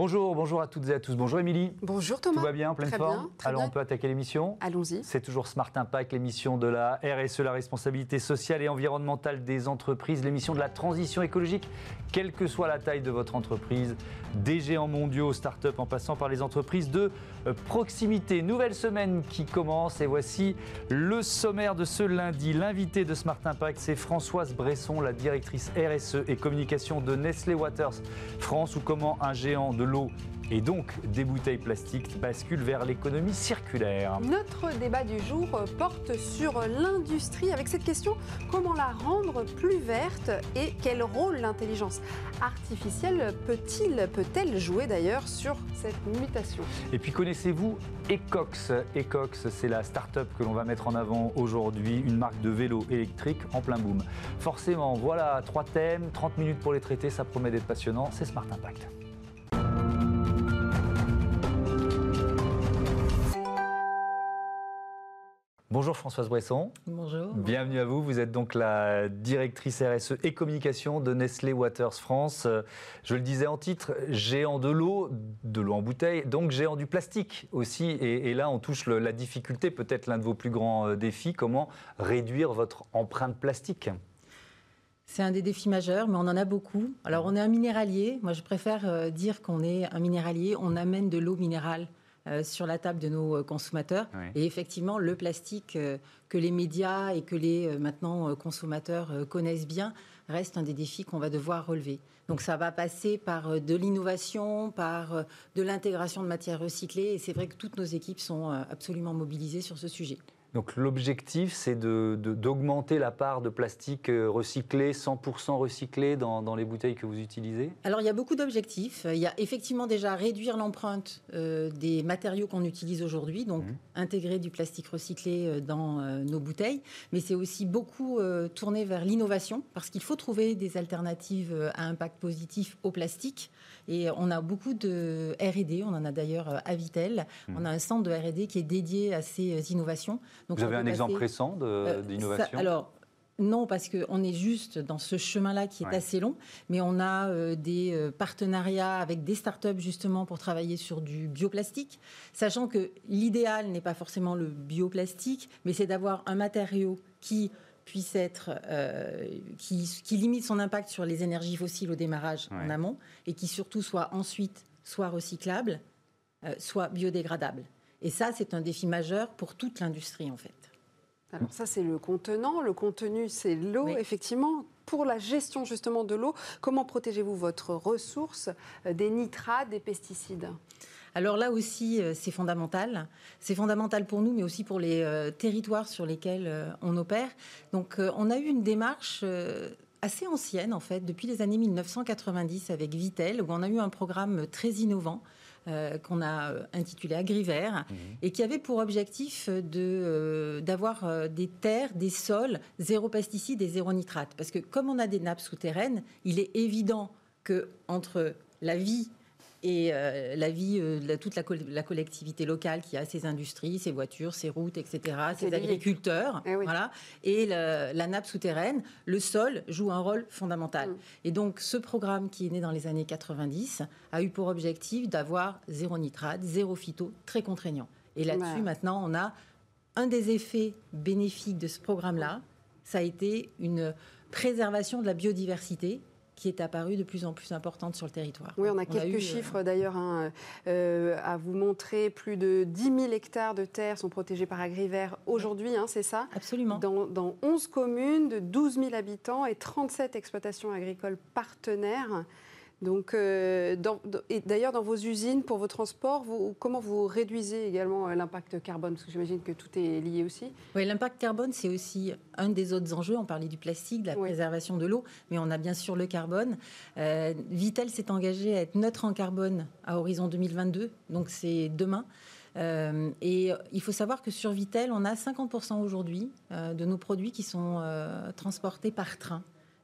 Bonjour, bonjour à toutes et à tous. Bonjour Émilie. Bonjour Thomas. Tout va bien, en pleine Très forme bien, très Alors bien. on peut attaquer l'émission Allons-y. C'est toujours Smart Impact, l'émission de la RSE, la responsabilité sociale et environnementale des entreprises, l'émission de la transition écologique, quelle que soit la taille de votre entreprise, des géants mondiaux, start-up en passant par les entreprises de proximité. Nouvelle semaine qui commence et voici le sommaire de ce lundi. L'invité de Smart Impact, c'est Françoise Bresson, la directrice RSE et communication de Nestlé Waters France, ou comment un géant de l'eau et donc des bouteilles plastiques basculent vers l'économie circulaire. Notre débat du jour porte sur l'industrie avec cette question comment la rendre plus verte et quel rôle l'intelligence artificielle peut-il peut-elle jouer d'ailleurs sur cette mutation? Et puis connaissez-vous Ecox? Ecox, c'est la start-up que l'on va mettre en avant aujourd'hui, une marque de vélo électrique en plein boom. Forcément, voilà trois thèmes, 30 minutes pour les traiter, ça promet d'être passionnant, c'est Smart Impact. Bonjour Françoise Bresson. Bonjour. Bienvenue à vous. Vous êtes donc la directrice RSE et communication de Nestlé Waters France. Je le disais en titre, géant de l'eau, de l'eau en bouteille, donc géant du plastique aussi. Et, et là, on touche le- la difficulté, peut-être l'un de vos plus grands euh, défis, comment réduire votre empreinte plastique? C'est un des défis majeurs, mais on en a beaucoup. Alors, on est un minéralier. Moi, je préfère euh, dire qu'on est un minéralier. On amène de l'eau minérale sur la table de nos euh, consommateurs. Et effectivement, le plastique euh, que les médias et que les euh, maintenant euh, consommateurs euh, connaissent bien reste un des défis qu'on va devoir relever. Donc, ça va passer par euh, de l'innovation, par euh, de l'intégration de matières recyclées. Et c'est vrai que toutes nos équipes sont euh, absolument mobilisées sur ce sujet. Donc l'objectif, c'est de- de- d'augmenter la part de plastique euh, recyclé, 100% recyclé dans, dans les bouteilles que vous utilisez? Alors, il y a beaucoup d'objectifs. Il y a effectivement déjà réduire l'empreinte euh, des matériaux qu'on utilise aujourd'hui, donc Mhm. intégrer du plastique recyclé euh, dans euh, nos bouteilles. Mais c'est aussi beaucoup euh, tourner vers l'innovation, parce qu'il faut trouver des alternatives à impact positif au plastique. Et on a beaucoup de R&D, on en a d'ailleurs euh, à Vitel. Mhm. On a un centre de R&D qui est dédié à ces euh, innovations. Donc, Vous avez un exemple récent euh, d'innovation? Alors, non, parce qu'on est juste dans ce chemin-là qui est Ouais. assez long, mais on a euh, des euh, partenariats avec des startups justement pour travailler sur du bioplastique, sachant que l'idéal n'est pas forcément le bioplastique, mais c'est d'avoir un matériau qui puisse être, euh, qui, qui limite son impact sur les énergies fossiles au démarrage Ouais. en amont, et qui surtout soit ensuite soit recyclable, euh, soit biodégradable. Et ça, c'est un défi majeur pour toute l'industrie en fait. Alors ça c'est le contenant, le contenu c'est l'eau Oui. effectivement. Pour la gestion justement de l'eau, comment protégez-vous votre ressource euh, des nitrates, des pesticides? Alors là aussi, euh, c'est fondamental. C'est fondamental pour nous, mais aussi pour les euh, territoires sur lesquels on opère. Donc, on a eu une démarche assez ancienne, en fait, depuis les années 1990 avec Vitel, où on a eu un programme très innovant euh, qu'on a euh, intitulé AgriVert Mhm. et qui avait pour objectif de, euh, d'avoir euh, des terres, des sols, zéro pesticides et zéro nitrate. Parce que comme on a des nappes souterraines, il est évident que entre la vie et euh, la vie euh, de toute la, col- la collectivité locale qui a ses industries, ses voitures, ses routes, etc., ses agriculteurs, Eh oui. voilà, et le- la nappe souterraine, le sol joue un rôle fondamental. Mm. Et donc, ce programme qui est né dans les années 90 a eu pour objectif d'avoir zéro nitrate, zéro phyto, très contraignant. Et là-dessus, Ouais. maintenant, on a un des effets bénéfiques de ce programme-là, ça a été une préservation de la biodiversité qui est apparue de plus en plus importante sur le territoire. Oui, on a quelques eu, euh, chiffres d'ailleurs hein, euh, à vous montrer. Plus de 10 000 hectares de terres sont protégés par AgriVert aujourd'hui, hein, c'est ça? Absolument. dans, dans 11 communes de 12 000 habitants et 37 exploitations agricoles partenaires. Donc, euh, dans- dans- et d'ailleurs, dans vos usines, pour vos transports, vous, comment vous réduisez également euh, l'impact carbone? Parce que j'imagine que tout est lié aussi. Oui, l'impact carbone, c'est aussi un des autres enjeux. On parlait du plastique, de la Oui. préservation de l'eau, mais on a bien sûr le carbone. Euh, Vitel s'est engagé à être neutre en carbone à horizon 2022, donc c'est demain. Euh, et il faut savoir que sur Vitel, on a 50% aujourd'hui de nos produits qui sont transportés par train.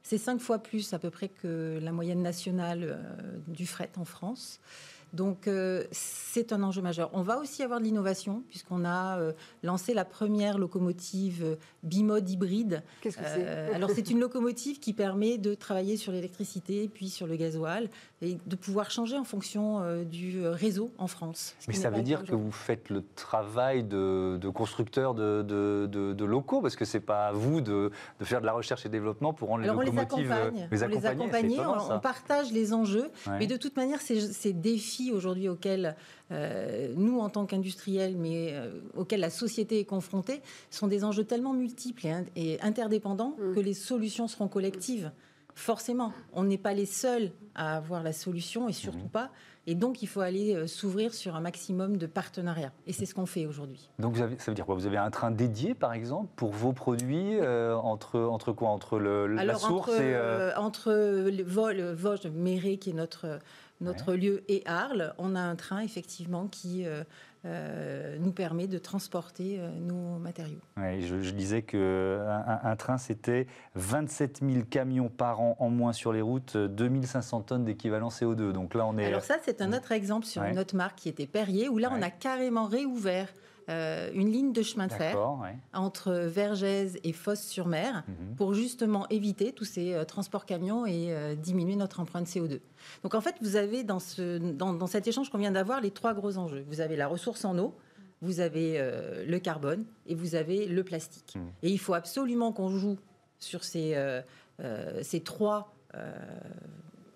C'est cinq fois plus à peu près que la moyenne nationale euh, du fret en France. Donc euh, c'est un enjeu majeur. On va aussi avoir de l'innovation puisqu'on a euh, lancé la première locomotive euh, bimode hybride. Qu'est-ce que c'est Alors c'est une locomotive qui permet de travailler sur l'électricité puis sur le gasoil et de pouvoir changer en fonction du réseau en France. Mais ça veut dire que vous faites le travail de, constructeur de, de, locaux parce que c'est pas à vous de, faire de la recherche et développement pour rendre les locomotives. On les accompagne. On, on, partage les enjeux, mais de toute manière ces défis aujourd'hui auxquels euh, nous, en tant qu'industriels, mais euh, auxquels la société est confrontée, sont des enjeux tellement multiples et, interdépendants mm. que les solutions seront collectives. Forcément, on n'est pas les seuls à avoir la solution et surtout mm. pas. Et donc, il faut aller euh, s'ouvrir sur un maximum de partenariats. Et c'est ce qu'on fait aujourd'hui. Donc, vous avez, ça veut dire quoi? Vous avez un train dédié, par exemple, pour vos produits entre, entre quoi? Entre le, la source entre, et. entre le vol, Vosges, Méré, qui est notre notre lieu est Arles, on a un train effectivement qui euh, euh, nous permet de transporter euh, nos matériaux. je, disais qu'un un, train, c'était 27 000 camions par an en moins sur les routes, 2500 tonnes d'équivalent CO2. Donc là, on est... Alors ça, c'est un autre exemple sur une autre marque qui était Perrier, où là, on a carrément réouvert euh, une ligne de chemin de fer entre Vergès et Fosse-sur-Mer mhm. pour justement éviter tous ces euh, transports camions et euh, diminuer notre empreinte CO2. Donc en fait, vous avez dans, ce, dans, cet échange qu'on vient d'avoir les trois gros enjeux. Vous avez la ressource en eau, vous avez le carbone et vous avez le plastique. Mhm. Et il faut absolument qu'on joue sur ces, ces trois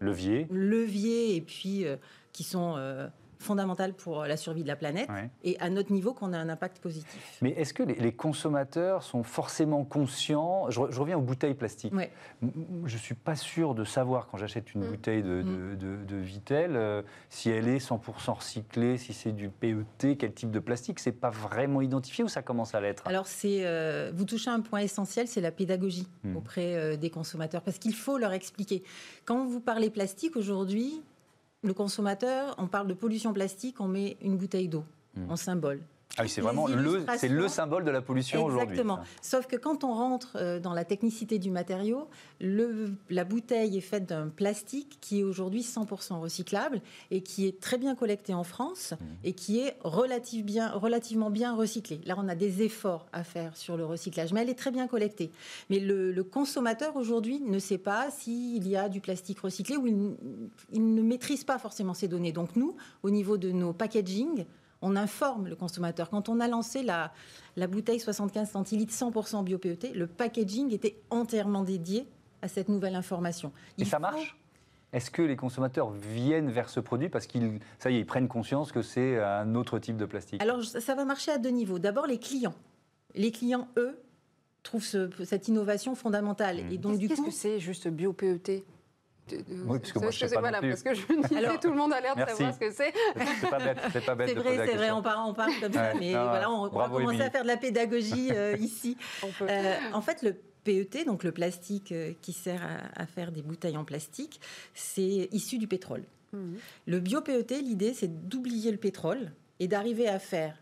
leviers. leviers et puis qui sont fondamentale pour la survie de la planète et à notre niveau qu'on a un impact positif. Mais est-ce que les, consommateurs sont forcément conscients? Je, reviens aux bouteilles plastiques. Je ne suis pas sûr de savoir quand j'achète une mm. bouteille de, mm. de, Vitel euh, si elle est 100% recyclée, si c'est du PET, quel type de plastique? C'est pas vraiment identifié ou ça commence à l'être? Alors c'est euh, vous touchez un point essentiel, c'est la pédagogie mm. auprès euh, des consommateurs parce qu'il faut leur expliquer. Quand vous parlez plastique aujourd'hui, le consommateur, on parle de pollution plastique, on met une bouteille d'eau hmm. en symbole. Ah oui, c'est vraiment le, c'est le symbole de la pollution aujourd'hui. Exactement. Sauf que quand on rentre euh, dans la technicité du matériau, le, la bouteille est faite d'un plastique qui est aujourd'hui 100% recyclable et qui est très bien collecté en France mmh. et qui est relative bien, relativement bien recyclé. Là, on a des efforts à faire sur le recyclage, mais elle est très bien collectée. Mais le, consommateur aujourd'hui ne sait pas s'il y a du plastique recyclé ou il, il ne maîtrise pas forcément ces données. Donc nous, au niveau de nos packaging, on informe le consommateur. Quand on a lancé la, bouteille 75 centilitres 100% bio-PET, le packaging était entièrement dédié à cette nouvelle information. Et ça marche? Est-ce que les consommateurs viennent vers ce produit parce qu'ils, ça y est, ils prennent conscience que c'est un autre type de plastique? Alors, ça va marcher à deux niveaux. D'abord, les clients. Les clients, eux, trouvent cette innovation fondamentale. Mmh. Et donc, du Qu'est-ce que c'est juste bio-PET oui, parce que moi, je sais pas voilà, parce que je me disais, tout le monde a l'air de savoir ce que c'est. C'est pas bête, c'est pas bête. C'est vrai, c'est vrai, on parle, on parle comme ça, mais voilà, on, va commencer à faire de la pédagogie euh, ici. Euh, en fait, le PET, donc le plastique euh, qui sert à, faire des bouteilles en plastique, c'est issu du pétrole. Mhm. Le bio-PET, l'idée, c'est d'oublier le pétrole et d'arriver à faire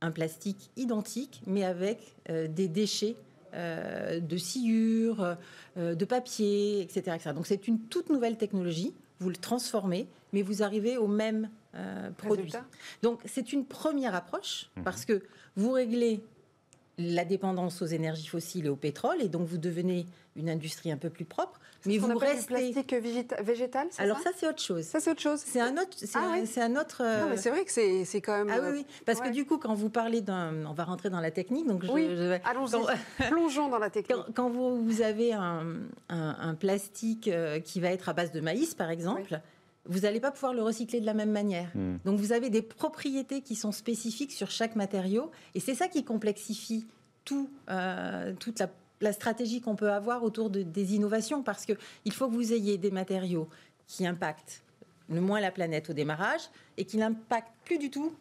un plastique identique, mais avec des déchets euh, de sciure, euh, de papier, etc., Donc c'est une toute nouvelle technologie. Vous le transformez, mais vous arrivez au même euh, produit. Donc c'est une première approche mhm. parce que vous réglez la dépendance aux énergies fossiles et au pétrole, et donc vous devenez une industrie un peu plus propre. Mais vous restez. plastique végétal, Alors ça, c'est autre chose. Ça, c'est autre chose. C'est un autre. C'est ah un, autre. Non, mais c'est vrai que c'est quand même. Ah oui, oui. Parce que du coup, quand vous parlez d'un, on va rentrer dans la technique, donc. oui. Allons-y. Plongeons dans la technique. Quand, vous, avez un, un, plastique euh, qui va être à base de maïs, par exemple vous n'allez pas pouvoir le recycler de la même manière. Hmm. Donc vous avez des propriétés qui sont spécifiques sur chaque matériau, et c'est ça qui complexifie tout, euh, toute la, stratégie qu'on peut avoir autour de, des innovations, parce qu'il faut que vous ayez des matériaux qui impactent le moins la planète au démarrage et qui n'impactent plus du tout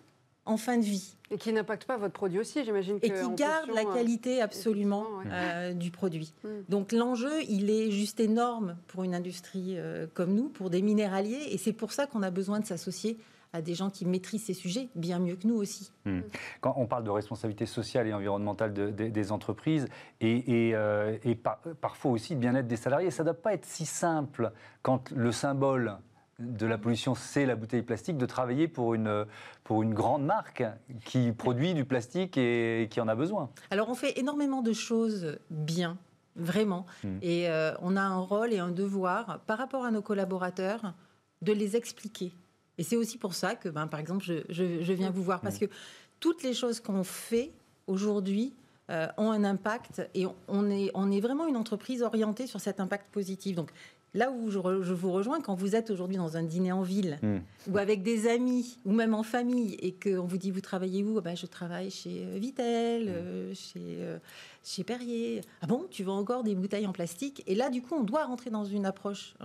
en fin de vie. Et qui n'impactent pas votre produit aussi, j'imagine. Et qui gardent la euh, qualité absolument euh, du produit. Hmm. Donc l'enjeu, il est juste énorme pour une industrie euh, comme nous, pour des minéraliers, et c'est pour ça qu'on a besoin de s'associer à des gens qui maîtrisent ces sujets bien mieux que nous aussi. Hmm. Quand on parle de responsabilité sociale et environnementale des entreprises et, et, parfois aussi de bien-être des salariés, ça ne doit pas être si simple quand le symbole de la pollution, c'est la bouteille plastique, de travailler pour une, pour une grande marque qui produit du plastique et qui en a besoin. Alors on fait énormément de choses bien, vraiment. Hmm. Et euh, on a un rôle et un devoir par rapport à nos collaborateurs de les expliquer. Et c'est aussi pour ça que, ben, par exemple, je, je, viens vous voir, parce hmm. que toutes les choses qu'on fait aujourd'hui euh, ont un impact et on est, on est vraiment une entreprise orientée sur cet impact positif. Donc, Là où je, vous rejoins, quand vous êtes aujourd'hui dans un dîner en ville, hmm. ou avec des amis, ou même en famille, et qu'on vous dit, vous travaillez où? Ben, Je travaille chez euh, Vitel, chez, euh, chez Perrier. Ah bon? Tu vends encore des bouteilles en plastique? Et là, du coup, on doit rentrer dans une approche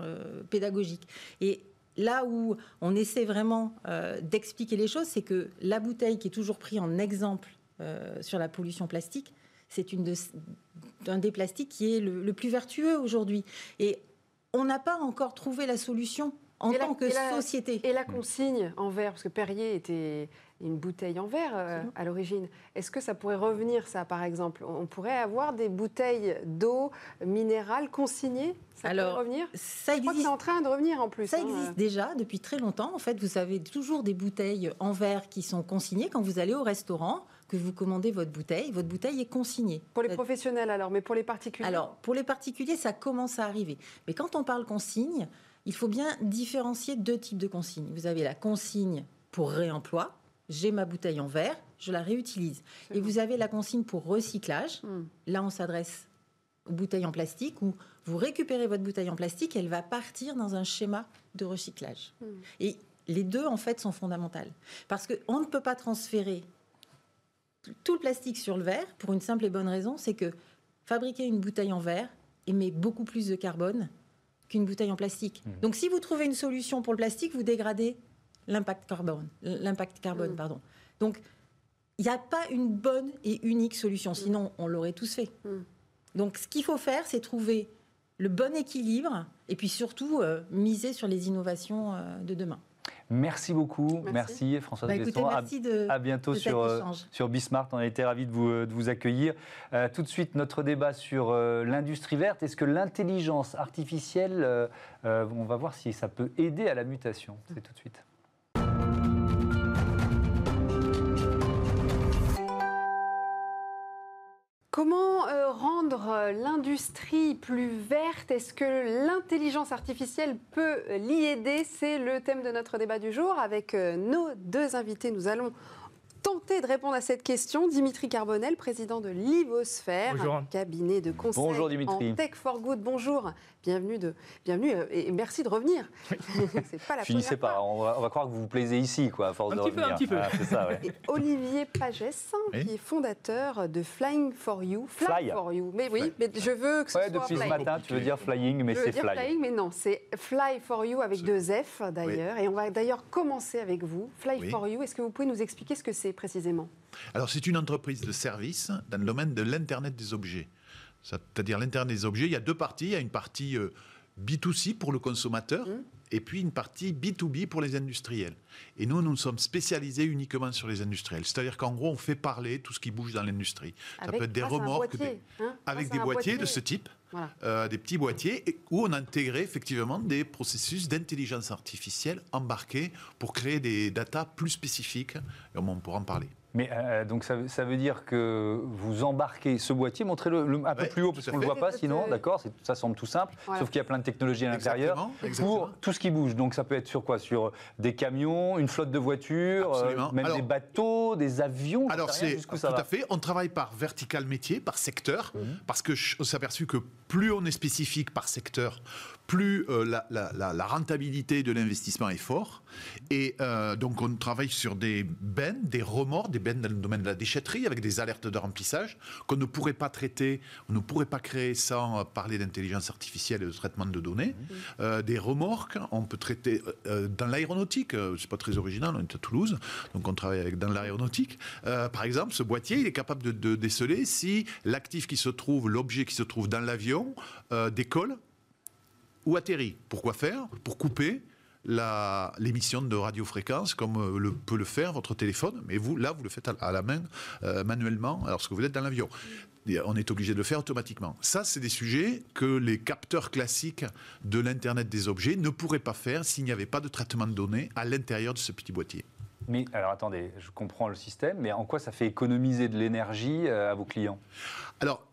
pédagogique. Et là où on essaie vraiment d'expliquer les choses, c'est que la bouteille qui est toujours prise en exemple sur la pollution plastique, c'est une un des plastiques qui est le plus vertueux aujourd'hui. Et on n'a pas encore trouvé la solution en tant que société. et la consigne en verre, parce que Perrier était une bouteille en verre euh, à l'origine. Est-ce que ça pourrait revenir, ça, par exemple? On pourrait avoir des bouteilles d'eau minérale consignées? Ça Alors, pourrait revenir? ça existe. c'est en train de revenir en plus. Ça hein. existe déjà depuis très longtemps. En fait, vous avez toujours des bouteilles en verre qui sont consignées quand vous allez au restaurant que vous commandez votre bouteille, votre bouteille est consignée. Pour les professionnels alors, mais pour les particuliers? Alors, pour les particuliers, ça commence à arriver. Mais quand on parle consigne, il faut bien différencier deux types de consignes. Vous avez la consigne pour réemploi. J'ai ma bouteille en verre, je la réutilise. Et vous avez la consigne pour recyclage. Hmm. Là, on s'adresse aux bouteilles en plastique où vous récupérez votre bouteille en plastique, elle va partir dans un schéma de recyclage. Hmm. Et les deux, en fait, sont fondamentales. Parce qu'on ne peut pas transférer tout le plastique sur le verre pour une simple et bonne raison, c'est que fabriquer une bouteille en verre émet beaucoup plus de carbone qu'une bouteille en plastique. Mmh. Donc si vous trouvez une solution pour le plastique, vous dégradez l'impact carbone. L'impact carbone, mmh. pardon. Donc il n'y a pas une bonne et unique solution, sinon on l'aurait tous fait. Mmh. Donc ce qu'il faut faire, c'est trouver le bon équilibre et puis surtout euh, miser sur les innovations euh, de demain. Merci beaucoup. Merci, François bah, à, bientôt sur, euh, sur Bismart. On a été ravis de vous, euh, de vous accueillir. Euh, tout de suite, notre débat sur l'industrie verte. Est-ce que l'intelligence artificielle, on va voir si ça peut aider à la mutation? C'est tout de suite. Comment euh, rendre euh, l'industrie plus verte? Est-ce que l'intelligence artificielle peut l'y aider? C'est le thème de notre débat du jour. Avec euh, nos deux invités, nous allons tenter de répondre à cette question. Dimitri Carbonel, président de Livosphère, un cabinet de conseil Bonjour, Dimitri. en Tech for Good. Bonjour, bienvenue, de, bienvenue euh, et merci de revenir. c'est pas la Finissez pas, on va, on va, croire que vous vous plaisez ici, quoi, à force un de petit revenir. Peu, un petit peu. Ah, ça, ouais. et Olivier Pagès, qui est fondateur de Flying for You. Fly, for You. Mais oui, mais je veux que ce ouais, soit depuis ce matin, tu veux dire flying, mais c'est fly. flying, mais non, c'est Fly for You avec deux F d'ailleurs. Et on va d'ailleurs commencer avec vous. Fly for You, est-ce que vous pouvez nous expliquer ce que c'est précisément alors c'est une entreprise de service dans le domaine de l'Internet des objets. C'est-à-dire l'Internet des objets, il y a deux parties. Il y a une partie euh, B2C pour le consommateur mmh. et puis une partie B2B pour les industriels. Et nous, nous sommes spécialisés uniquement sur les industriels. C'est-à-dire qu'en gros, on fait parler tout ce qui bouge dans l'industrie. Ça peut être des remorques, hein, avec des boîtiers de ce type. Euh, des petits boîtiers où on a intégré effectivement des processus d'intelligence artificielle embarqués pour créer des datas plus spécifiques. Et on pourra en parler. Mais euh, donc ça, ça, veut dire que vous embarquez ce boîtier, montrez-le un peu plus haut parce qu'on ne le voit pas sinon, d'accord Ça semble tout simple, sauf qu'il y a plein de technologies à l'intérieur pour tout ce qui bouge. Donc ça peut être sur quoi? Sur des camions, une flotte de voitures, euh, même des bateaux, des avions Alors c'est tout à fait, on travaille par vertical métier, par secteur, mhm. parce que on s'est aperçu que plus on est spécifique par secteur, plus euh, la, rentabilité de l'investissement est fort. Et euh, donc on travaille sur des bennes, des remords, des bennes dans le domaine de la déchetterie, avec des alertes de remplissage qu'on ne pourrait pas traiter, on ne pourrait pas créer sans euh, parler d'intelligence artificielle et de traitement de données. Mmh. des remorques, on peut traiter dans l'aéronautique, c'est pas très original, on est à Toulouse, donc on travaille avec dans l'aéronautique. par exemple, ce boîtier, il est capable de, de déceler si l'actif qui se trouve, l'objet qui se trouve dans l'avion décolle ou atterrit. Pourquoi faire Pour couper l'émission de radiofréquence comme euh, le, peut le faire votre téléphone, mais vous, là, vous le faites à, la main, euh, manuellement, lorsque vous êtes dans l'avion. On est obligé de le faire automatiquement. Ça, c'est des sujets que les capteurs classiques de l'Internet des objets ne pourraient pas faire s'il n'y avait pas de traitement de données à l'intérieur de ce petit boîtier. Mais alors attendez, je comprends le système, mais en quoi ça fait économiser de l'énergie euh, à vos clients? Alors,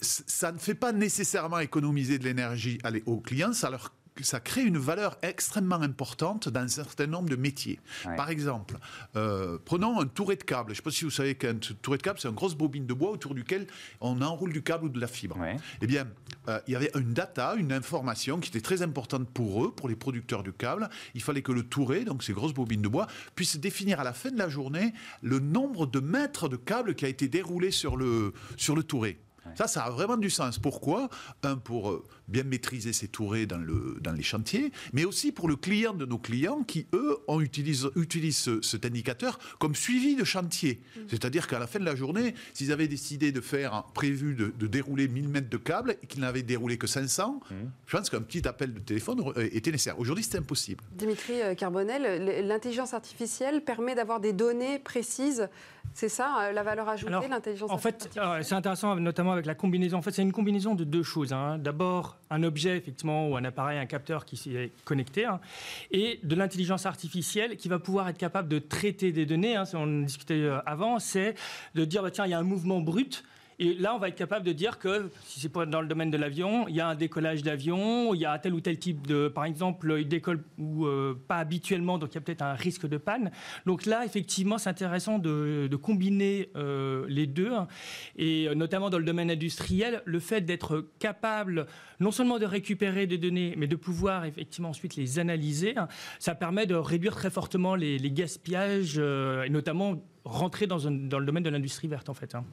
ça ne fait pas nécessairement économiser de l'énergie aux clients, ça leur ça crée une valeur extrêmement importante dans un certain nombre de métiers. Par exemple, euh, prenons un touret de câble. Je ne sais pas si vous savez qu'un touret de câble, c'est une grosse bobine de bois autour duquel on enroule du câble ou de la fibre. Eh bien, euh, il y avait une data, une information qui était très importante pour eux, pour les producteurs du câble. Il fallait que le touret, donc ces grosses bobines de bois, puisse définir à la fin de la journée le nombre de mètres de câble qui a été déroulé sur le, sur le touret. Ça, ça a vraiment du sens. Pourquoi? Un, pour euh, bien maîtriser ses tourées dans, le, dans les chantiers, mais aussi pour le client de nos clients qui, eux, ont utilisent, cet indicateur comme suivi de chantier. Mm. C'est-à-dire qu'à la fin de la journée, s'ils avaient décidé de faire, prévu de, dérouler 1000 mètres de câbles et qu'ils n'avaient déroulé que 500, mm. je pense qu'un petit appel de téléphone euh, était nécessaire. Aujourd'hui, c'est impossible. Dimitri euh, Carbonel, l'intelligence artificielle permet d'avoir des données précises. C'est ça, la valeur ajoutée, l'intelligence artificielle En fait, c'est intéressant, notamment avec la combinaison. En fait, c'est une combinaison de deux choses. Hein. D'abord, un objet, effectivement, ou un appareil, un capteur qui s'y est connecté, hein, et de l'intelligence artificielle qui va pouvoir être capable de traiter des données. Hein, on discutait euh, avant, c'est de dire, bah, tiens, il y a un mouvement brut et là, on va être capable de dire que, si c'est dans le domaine de l'avion, il y a un décollage d'avion, il y a tel ou tel type de. Par exemple, il décolle ou euh, pas habituellement, donc il y a peut-être un risque de panne. Donc là, effectivement, c'est intéressant de, combiner euh, les deux. Et euh, notamment dans le domaine industriel, le fait d'être capable non seulement de récupérer des données, mais de pouvoir effectivement ensuite les analyser, ça permet de réduire très fortement les, gaspillages, et notamment rentrer dans, dans le domaine de l'industrie verte, en fait. Hein.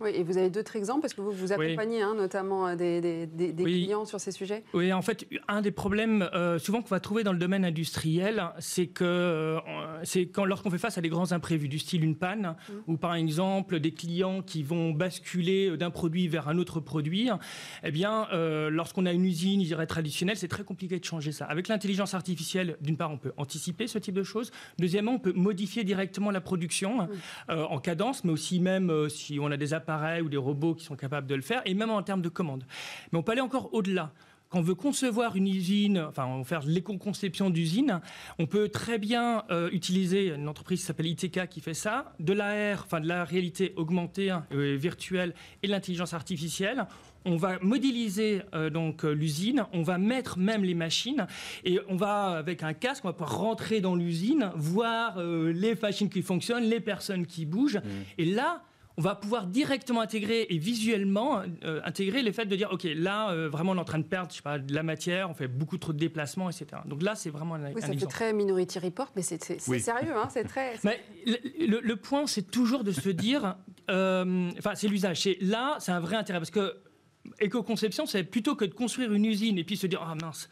Oui, et vous avez d'autres exemples parce que vous vous accompagnez hein, notamment euh, des, des, clients sur ces sujets Oui, en fait, un des problèmes euh, souvent qu'on va trouver dans le domaine industriel, c'est que euh, c'est quand lorsqu'on fait face à des grands imprévus, du style une panne, mmh. ou par exemple des clients qui vont basculer d'un produit vers un autre produit, eh bien, lorsqu'on a une usine, je dirais traditionnelle, c'est très compliqué de changer ça. Avec l'intelligence artificielle, d'une part, on peut anticiper ce type de choses. Deuxièmement, on peut modifier directement la production mmh. en cadence, mais aussi même si on a des appareils ou des robots qui sont capables de le faire, et même en termes de commandes. Mais on peut aller encore au-delà quand on veut concevoir une usine, enfin on faire l'éco-conception d'usine, on peut très bien euh, utiliser une entreprise qui s'appelle ITK qui fait ça, de l'AR, enfin de la réalité augmentée, euh, virtuelle et l'intelligence artificielle. On va modéliser euh, donc l'usine, on va mettre même les machines et on va avec un casque, on va pouvoir rentrer dans l'usine, voir les machines qui fonctionnent, les personnes qui bougent. Mmh. Et là, on va pouvoir directement intégrer et visuellement euh, intégrer les faits de dire, OK, là, euh, vraiment, on est en train de perdre je sais pas, de la matière, on fait beaucoup trop de déplacements, etc. Donc là, c'est vraiment un, oui, ça fait très Minority Report, mais c'est sérieux, hein, c'est très... Mais le, point, c'est toujours de se dire, euh, enfin, c'est l'usage. Là, c'est un vrai intérêt, parce que éco-conception, c'est plutôt que de construire une usine et puis se dire, ah mince,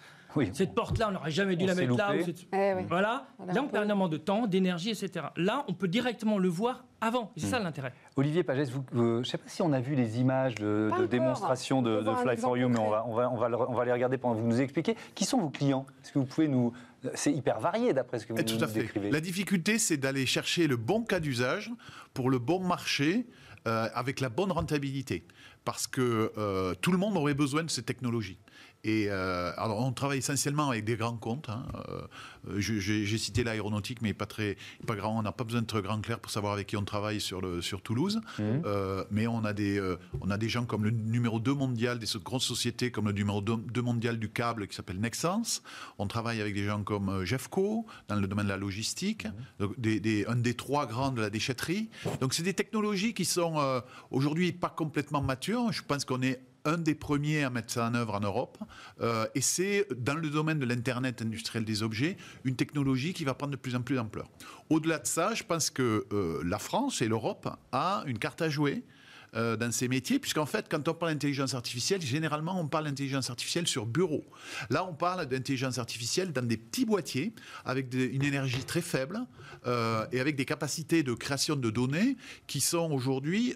cette porte-là, on n'aurait jamais dû la mettre là. Eh voilà. Là, on perd énormément de temps, d'énergie, etc. Là, on peut directement le voir avant. C'est ça hmm. l'intérêt. Olivier Pagès, je ne sais pas si on a vu les images de, démonstration de, Fly for You, mais on va, on, va, on, va on va les regarder pendant que vous nous expliquez. Qui sont vos clients? Est-ce que vous pouvez nous... C'est hyper varié d'après ce que vous Tout à fait. La difficulté, c'est d'aller chercher le bon cas d'usage pour le bon marché euh, avec la bonne rentabilité. Parce que euh, tout le monde aurait besoin de ces technologies. Et euh, alors, on travaille essentiellement avec des grands comptes. Hein. Euh, j'ai cité l'aéronautique, mais pas très, pas grand. On n'a pas besoin de très grand clair pour savoir avec qui on travaille sur, le, sur Toulouse. Mmh. Euh, mais on a, des, on a des gens comme le numéro 2 mondial des grosses sociétés, comme le numéro 2 mondial du câble qui s'appelle Nexans. On travaille avec des gens comme Jeffco dans le domaine de la logistique, mmh. des, un des trois grands de la déchetterie. Donc, c'est des technologies qui sont aujourd'hui pas complètement matures. Je pense qu'on est un des premiers à mettre ça en œuvre en Europe. Euh, et c'est, dans le domaine de l'Internet industriel des objets, une technologie qui va prendre de plus en plus d'ampleur. Au-delà de ça, je pense que euh, la France et l'Europe a une carte à jouer euh, dans ces métiers, puisqu'en fait, quand on parle d'intelligence artificielle, généralement, on parle d'intelligence artificielle sur bureau. Là, on parle d'intelligence artificielle dans des petits boîtiers, avec une énergie très faible et avec des capacités de création de données qui sont aujourd'hui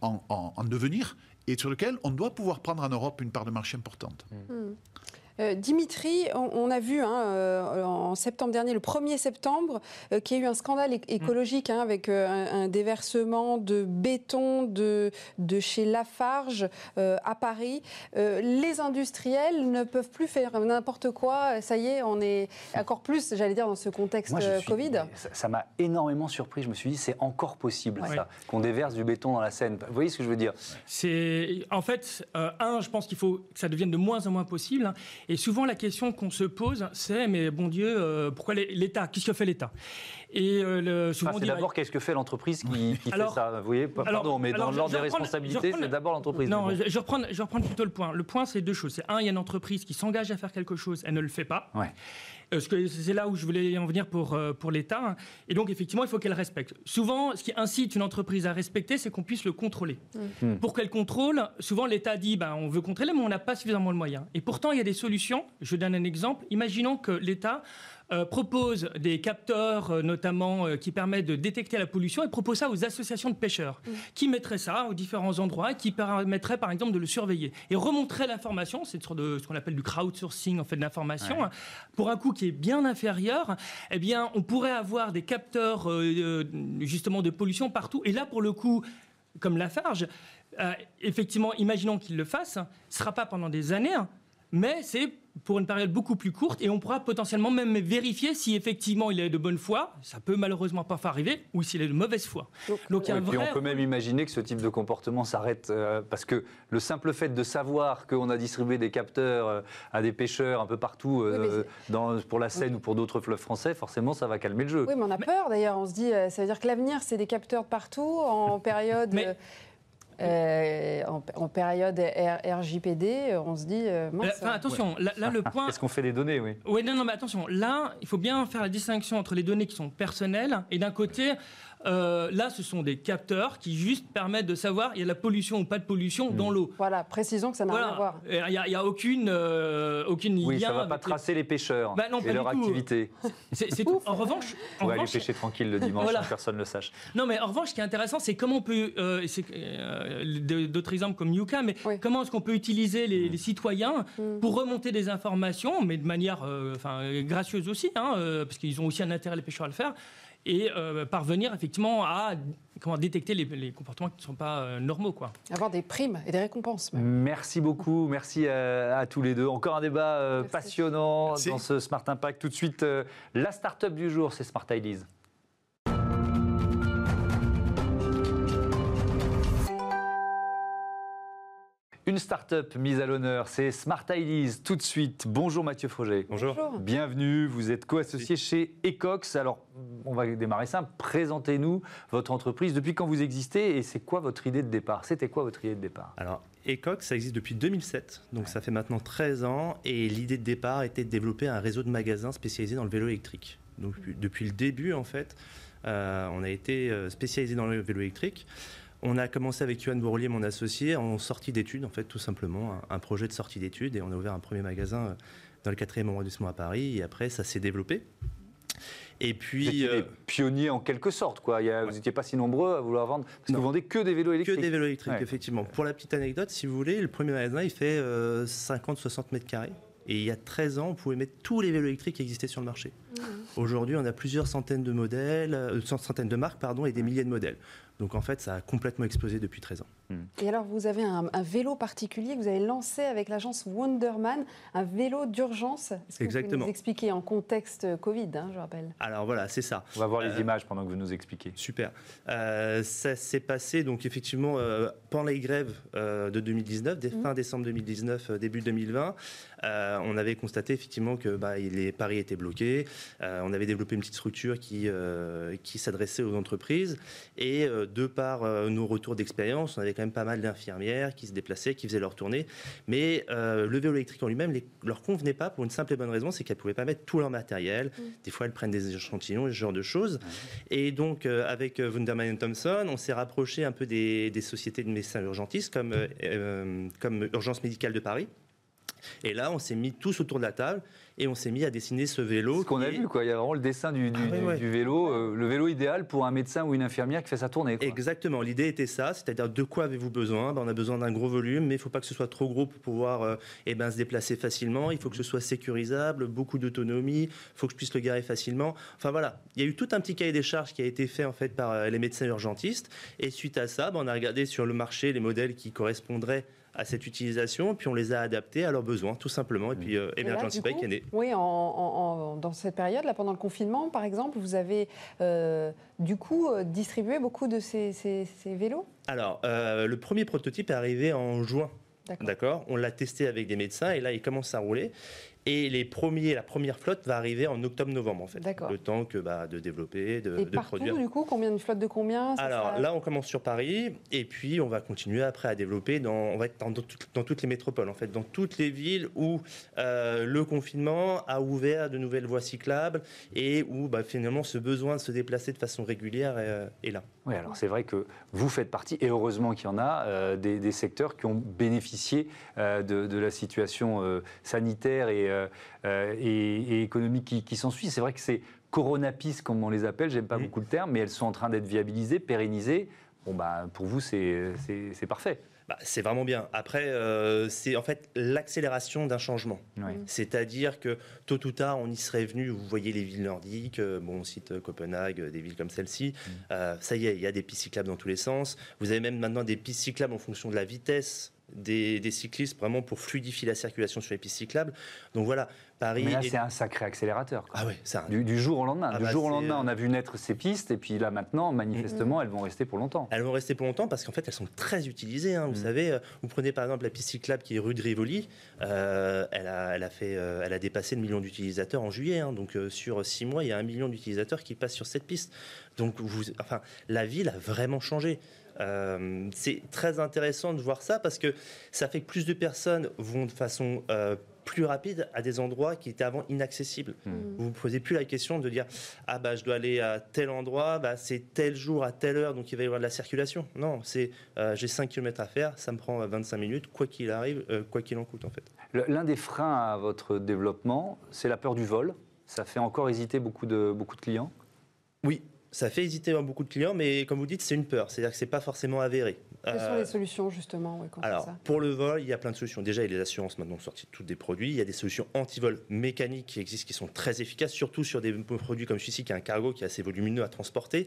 en, en, devenir et sur lequel on doit pouvoir prendre en Europe une part de marché importante. Hmm. Euh, Dimitri, on, a vu hein, euh, en septembre dernier, le 1er septembre, euh, qu'il y a eu un scandale écologique hein, avec un, déversement de béton de, de chez Lafarge à Paris. les industriels ne peuvent plus faire n'importe quoi. Ça y est, on est encore plus, j'allais dire, dans ce contexte Covid. Ça m'a énormément surpris. Je me suis dit, c'est encore possible ça, qu'on déverse du béton dans la Seine. Vous voyez ce que je veux dire? C'est en fait, un, je pense qu'il faut que ça devienne de moins en moins possible. Hein. Et souvent, la question qu'on se pose, c'est mais bon Dieu, euh, pourquoi l'État? Qu'est-ce que fait l'État? Et euh, souvent, c'est d'abord qu'est-ce que fait l'entreprise qui, fait ça? Vous voyez, pardon, mais dans l'ordre des responsabilités, c'est d'abord l'entreprise. Non, je, reprends, je reprends plutôt le point. Le point, c'est deux choses. C'est un, il y a une entreprise qui s'engage à faire quelque chose, elle ne le fait pas. Ouais. Euh, c'est là où je voulais en venir pour, pour l'État. Et donc, effectivement, il faut qu'elle respecte. Souvent, ce qui incite une entreprise à respecter, c'est qu'on puisse le contrôler. Mmh. Pour qu'elle contrôle, souvent l'État dit ben, on veut contrôler, mais on n'a pas suffisamment de moyens. Et pourtant, il y a des solutions. Je donne un exemple. Imaginons que l'État euh, propose des capteurs, euh, notamment, euh, qui permettent de détecter la pollution, et propose ça aux associations de pêcheurs, mm. qui mettraient ça aux différents endroits, qui permettraient, par exemple, de le surveiller et remontrer l'information. C'est de ce qu'on appelle du crowdsourcing, en fait, de l'information, pour un coût qui est bien inférieur. Eh bien, on pourrait avoir des capteurs, justement, de pollution partout. Et là, pour le coup, comme Lafarge, effectivement, imaginons qu'il le fasse, ce ne sera pas pendant des années, hein, mais c'est pour une période beaucoup plus courte et on pourra potentiellement même vérifier si effectivement il est de bonne foi, ça peut malheureusement pas arriver, ou s'il est de mauvaise foi. Donc, a on peut même imaginer que ce type de comportement s'arrête euh, parce que le simple fait de savoir qu'on a distribué des capteurs euh, à des pêcheurs un peu partout euh, dans, pour la Seine ou pour d'autres fleuves français, forcément ça va calmer le jeu. Oui, mais on a peur d'ailleurs. On se dit, ça veut dire que l'avenir c'est des capteurs partout en période. Euh, en, période RJPD, on se dit. Euh, attention, là, le point. Est-ce qu'on fait des données, oui? Oui, non, non, mais attention, là, il faut bien faire la distinction entre les données qui sont personnelles et d'un côté, euh, là, ce sont des capteurs qui juste permettent de savoir il y a de la pollution ou pas de pollution dans hmm. l'eau. Voilà, précisons que ça n'a rien à voir. Il n'y a, aucune, euh, aucune oui, ça ne va pas tracer les, pêcheurs bah, et leur activité. C'est tout. En revanche, on va aller pêcher tranquille le dimanche sans que personne ne le sache. Non, mais en revanche, ce qui est intéressant, c'est comment on peut, euh, d'autres exemples comme Yuka, mais comment est-ce qu'on peut utiliser les, hmm. citoyens hmm. pour remonter des informations, mais de manière, gracieuse aussi, hein, parce qu'ils ont aussi un intérêt les pêcheurs à le faire et euh, parvenir effectivement à comment détecter les, comportements qui ne sont pas euh, normaux. Quoi. Avoir des primes et des récompenses. Merci beaucoup, merci à, tous les deux. Encore un débat euh, passionnant dans ce Smart Impact. Tout de suite, la start-up du jour, c'est Smart Ideas. Une start-up mise à l'honneur, c'est Smart Ideas. Tout de suite, bonjour Mathieu Froger. Bonjour. Bienvenue, vous êtes co-associé chez Ecox. Alors, on va démarrer simple. Présentez-nous votre entreprise. Depuis quand vous existez et c'est quoi votre idée de départ? C'était quoi votre idée de départ? Alors, Ecox, ça existe depuis 2007, donc ça fait maintenant 13 ans. Et l'idée de départ était de développer un réseau de magasins spécialisés dans le vélo électrique. Donc, depuis le début, en fait, euh, on a été euh, spécialisé dans le vélo électrique. On a commencé avec Yoann Bourlier, mon associé, en sortie d'études, en fait, tout simplement, un, projet de sortie d'études. Et on a ouvert un premier magasin euh, dans le 4e arrondissement à Paris. Et après, ça s'est développé. Et puis. Vous euh, pionnier en quelque sorte, quoi. Vous n'étiez pas si nombreux à vouloir vendre. Parce que vous vendez que des vélos électriques. Que des vélos électriques, effectivement. Pour la petite anecdote, si vous voulez, le premier magasin, il fait 50-60 euh, mètres carrés. Et il y a 13 ans, on pouvait mettre tous les vélos électriques qui existaient sur le marché. Mmh. Aujourd'hui, on a plusieurs centaines de modèles, centaines de marques, pardon, et des milliers de modèles. Donc en fait, ça a complètement explosé depuis 13 ans. Hmm. Et alors, vous avez un, vélo particulier que vous avez lancé avec l'agence Wonderman, un vélo d'urgence. Exactement. Vous pouvez nous expliquer en contexte Covid, hein, je rappelle. Alors voilà, c'est ça. On va voir les euh, images pendant que vous nous expliquez. Super. Euh, ça s'est passé donc effectivement euh, pendant les grèves de 2019, dès hmm. fin décembre 2019, début 2020. on avait constaté effectivement que bah, les paris étaient bloqués. on avait développé une petite structure qui, qui s'adressait aux entreprises et de par euh, nos retours d'expérience, on avait quand même pas mal d'infirmières qui se déplaçaient, qui faisaient leur tournée. Mais euh, le vélo électrique en lui-même ne leur convenait pas pour une simple et bonne raison, c'est qu'elles ne pouvaient pas mettre tout leur matériel. Mm. Des fois, elles prennent des échantillons, ce genre de choses. Et donc, euh, avec Wunderman Thompson, on s'est rapproché un peu des, sociétés de médecins urgentistes comme, comme Urgence médicale de Paris Et là, on s'est mis tous autour de la table et on s'est mis à dessiner ce vélo. Ce qu'on a est- vu, quoi. Il y a vraiment le dessin du, du- Ah oui, du- ouais. du vélo, euh, le vélo idéal pour un médecin ou une infirmière qui fait sa tournée. quoi. Exactement, l'idée était ça, c'est-à-dire de quoi avez-vous besoin? Ben, On a besoin d'un gros volume, mais il ne faut pas que ce soit trop gros pour pouvoir euh, eh ben, se déplacer facilement, il faut que ce soit sécurisable, beaucoup d'autonomie, il faut que je puisse le garer facilement. Enfin voilà, il y a eu tout un petit cahier des charges qui a été fait en fait par euh, les médecins urgentistes, et suite à ça, ben, on a regardé sur le marché les modèles qui correspondraient à cette utilisation, puis on les a adaptés à leurs besoins, tout simplement, et puis euh, Emergency Bike est né. Oui, en- dans cette période, là, pendant le confinement, par exemple, vous avez euh, du coup euh, distribué beaucoup de ces, ces- ces vélos? Alors, euh, le premier prototype est arrivé en juin. D'accord? On l'a testé avec des médecins et là, il commence à rouler. Et les premiers, la première flotte va arriver en octobre-novembre, en fait. D'accord. Le temps que bah, de développer, de, Et de partout, produire. du coup, combien de flottes de combien ça, Alors là, on commence sur Paris et puis on va continuer après à développer dans, on va être dans, dans toutes- dans toutes les métropoles, en fait, dans toutes les villes où euh, le confinement a ouvert de nouvelles voies cyclables et où bah, finalement ce besoin de se déplacer de façon régulière est, est là. Oui, alors c'est vrai que vous faites partie, et heureusement qu'il y en a, euh, des, des secteurs qui ont bénéficié euh, de, de la situation euh, sanitaire et, euh, euh, et, et économique qui, qui s'ensuit. C'est vrai que c'est coronapis, comme on les appelle, j'aime pas beaucoup le terme, mais elles sont en train d'être viabilisées, pérennisées. Bon, bah, pour vous, c'est parfait. Bah, c'est vraiment bien. Après, euh, c'est en fait l'accélération d'un changement. Oui. C'est-à-dire que tôt ou tard, on y serait venu. Vous voyez les villes nordiques, euh, bon, on cite euh, Copenhague, euh, des villes comme celle-ci. Euh, ça y est, il y a des pistes cyclables dans tous les sens. Vous avez même maintenant des pistes cyclables en fonction de la vitesse des, des cyclistes, vraiment pour fluidifier la circulation sur les pistes cyclables. Donc voilà, Paris. Mais là, est- c'est un sacré accélérateur. quoi. Ah ouais, c'est un- Du, du jour au lendemain. Ah du bah, jour au lendemain, euh, on a vu naître ces pistes, et puis là, maintenant, manifestement, elles vont rester pour longtemps. Elles vont rester pour longtemps parce qu'en fait, elles sont très utilisées. hein. Vous Mm. savez, euh, vous prenez par exemple la piste cyclable qui est rue de Rivoli. euh, elle, a, elle, a fait, euh, elle a dépassé le million d'utilisateurs en juillet. hein. donc euh, sur six mois, il y a un million d'utilisateurs qui passent sur cette piste. Donc vous, enfin, la ville a vraiment changé. Euh, c'est très intéressant de voir ça parce que ça fait que plus de personnes vont de façon euh, plus rapide à des endroits qui étaient avant inaccessibles. Mm. Vous ne vous posez plus la question de dire ah bah je dois aller à tel endroit, bah, c'est tel jour à telle heure donc il va y avoir de la circulation. Non, c'est euh, j'ai 5 km à faire, ça me prend euh, 25 minutes quoi qu'il arrive, euh, quoi qu'il en coûte en fait. L'un des freins à votre développement, c'est la peur du vol. Ça fait encore hésiter beaucoup de, beaucoup de clients? Oui, ça fait hésiter beaucoup de clients mais comme vous dites c'est une peur, c'est-à-dire que c'est pas forcément avéré. Quelles sont Euh, les solutions, justement, ouais, Alors, ça pour le vol, il y a plein de solutions. Déjà, il y a les assurances maintenant sorties de tous des produits. Il y a des solutions anti-vol mécaniques qui existent, qui sont très efficaces, surtout sur des produits comme celui-ci, qui est un cargo qui est assez volumineux à transporter.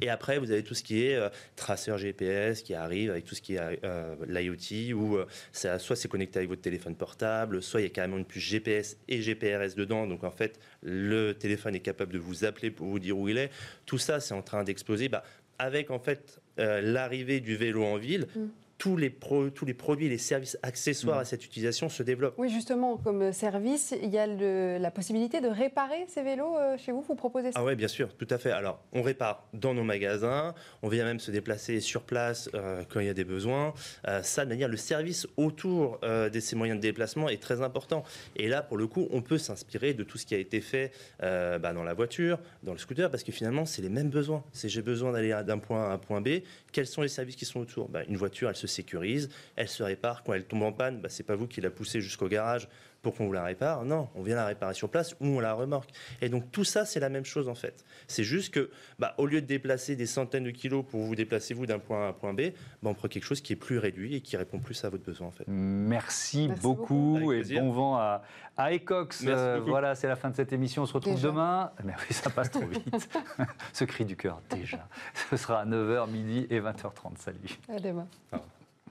Et après, vous avez tout ce qui est euh, traceur GPS qui arrive avec tout ce qui est euh, l'IoT, où euh, ça- soit c'est connecté avec votre téléphone portable, soit il y a carrément une puce GPS et GPRS dedans. Donc, en fait, le téléphone est capable de vous appeler pour vous dire où il est. Tout ça, c'est en train d'exploser. Bah, avec en fait euh, l'arrivée du vélo en ville, Mm. Tous, les pro- tous les produits et les services accessoires Mm. à cette utilisation se développent. Oui, justement, comme service, il y a le- la possibilité de réparer ces vélos euh, chez vous. Vous proposez ça? Ah ouais, bien sûr, tout à fait. Alors, on répare dans nos magasins, on vient même se déplacer sur place euh, quand il y a des besoins. Euh, ça, de manière, le service autour euh, de ces moyens de déplacement est très important. Et là, pour le coup, on peut s'inspirer de tout ce qui a été fait euh, bah, dans la voiture, dans le scooter, parce que finalement, c'est les mêmes besoins. C'est j'ai besoin d'aller d'un point A à un point B. Quels sont les services qui sont autour? Bah, Une voiture, elle se sécurise, elle se répare. Quand elle tombe en panne, bah, c'est pas vous qui la poussez jusqu'au garage pour qu'on vous la répare. Non, on vient la réparer sur place ou on la remorque. Et donc tout ça, c'est la même chose en fait. C'est juste que, bah, au lieu de déplacer des centaines de kilos pour vous déplacer vous d'un point A à un point B, bah, on prend quelque chose qui est plus réduit et qui répond plus à votre besoin en fait. Merci, Merci beaucoup, et bon vent à, à Ecox. Merci Euh, voilà, c'est la fin de cette émission. On se retrouve Déjà. demain. Mais oui, ça passe trop vite. Ce cri du cœur, déjà. Ce sera à 9h, midi et 20h30. Salut. À demain. Au.